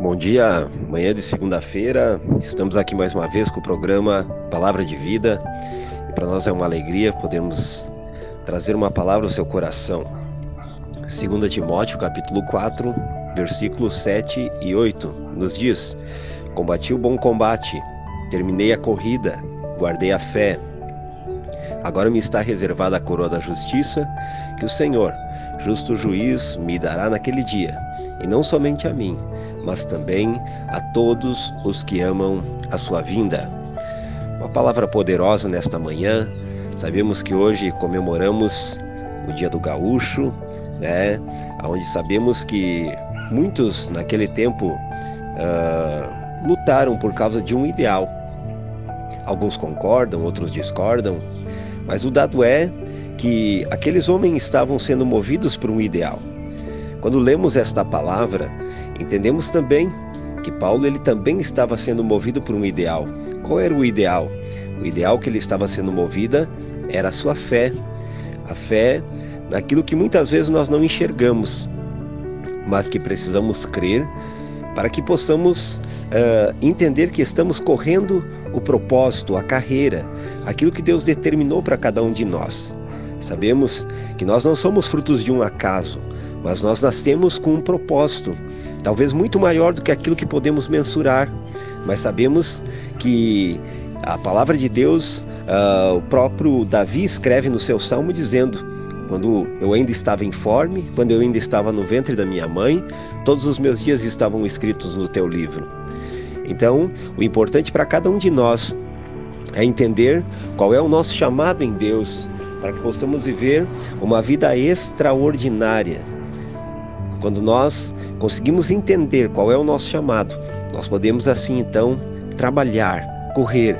Bom dia, manhã de segunda-feira. Estamos aqui mais uma vez com o programa Palavra de Vida. Para nós é uma alegria podermos trazer uma palavra ao seu coração. 2 Timóteo, capítulo 4, versículos 7 e 8, nos diz: Combati o bom combate, terminei a corrida, guardei a fé. Agora me está reservada a coroa da justiça, que o Senhor, justo juiz, me dará naquele dia, e não somente a mim, mas também a todos os que amam a sua vinda. Uma palavra poderosa nesta manhã. Sabemos que hoje comemoramos o Dia do Gaúcho, né? Onde sabemos que muitos naquele tempo uh, lutaram por causa de um ideal. Alguns concordam, outros discordam, mas o dado é que aqueles homens estavam sendo movidos por um ideal. Quando lemos esta palavra, entendemos também que Paulo ele também estava sendo movido por um ideal. Qual era o ideal? O ideal que ele estava sendo movida era a sua fé. A fé naquilo que muitas vezes nós não enxergamos, mas que precisamos crer para que possamos uh, entender que estamos correndo o propósito, a carreira, aquilo que Deus determinou para cada um de nós. Sabemos que nós não somos frutos de um acaso, mas nós nascemos com um propósito, talvez muito maior do que aquilo que podemos mensurar. Mas sabemos que a palavra de Deus, uh, o próprio Davi escreve no seu salmo dizendo: Quando eu ainda estava informe, quando eu ainda estava no ventre da minha mãe, todos os meus dias estavam escritos no teu livro. Então, o importante para cada um de nós é entender qual é o nosso chamado em Deus, para que possamos viver uma vida extraordinária. Quando nós conseguimos entender qual é o nosso chamado, nós podemos assim então trabalhar, correr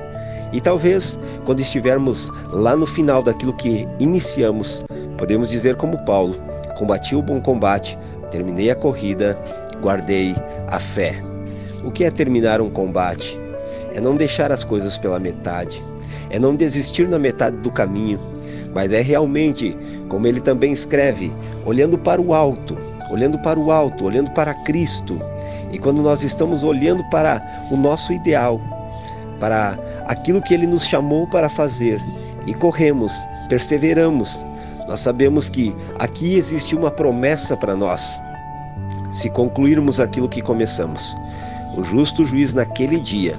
e talvez quando estivermos lá no final daquilo que iniciamos, podemos dizer como Paulo: combati o bom combate, terminei a corrida, guardei a fé. O que é terminar um combate? É não deixar as coisas pela metade, é não desistir na metade do caminho, mas é realmente, como ele também escreve, olhando para o alto, olhando para o alto, olhando para Cristo. E quando nós estamos olhando para o nosso ideal, para aquilo que ele nos chamou para fazer, e corremos, perseveramos, nós sabemos que aqui existe uma promessa para nós. Se concluirmos aquilo que começamos, o justo juiz naquele dia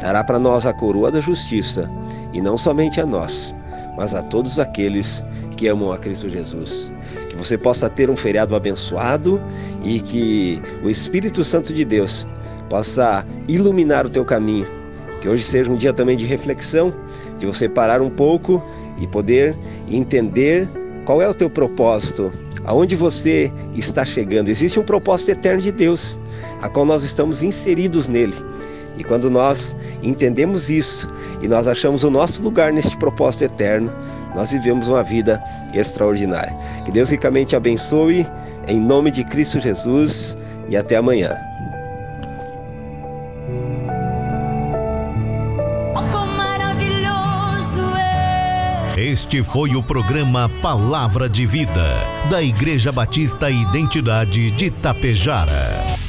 dará para nós a coroa da justiça, e não somente a nós, mas a todos aqueles que amam a Cristo Jesus. Que você possa ter um feriado abençoado e que o Espírito Santo de Deus possa iluminar o teu caminho. Que hoje seja um dia também de reflexão, de você parar um pouco e poder entender qual é o teu propósito, aonde você está chegando. Existe um propósito eterno de Deus, a qual nós estamos inseridos nele. E quando nós entendemos isso e nós achamos o nosso lugar neste propósito eterno, nós vivemos uma vida extraordinária. Que Deus ricamente abençoe, em nome de Cristo Jesus, e até amanhã. Este foi o programa Palavra de Vida, da Igreja Batista Identidade de Tapejara.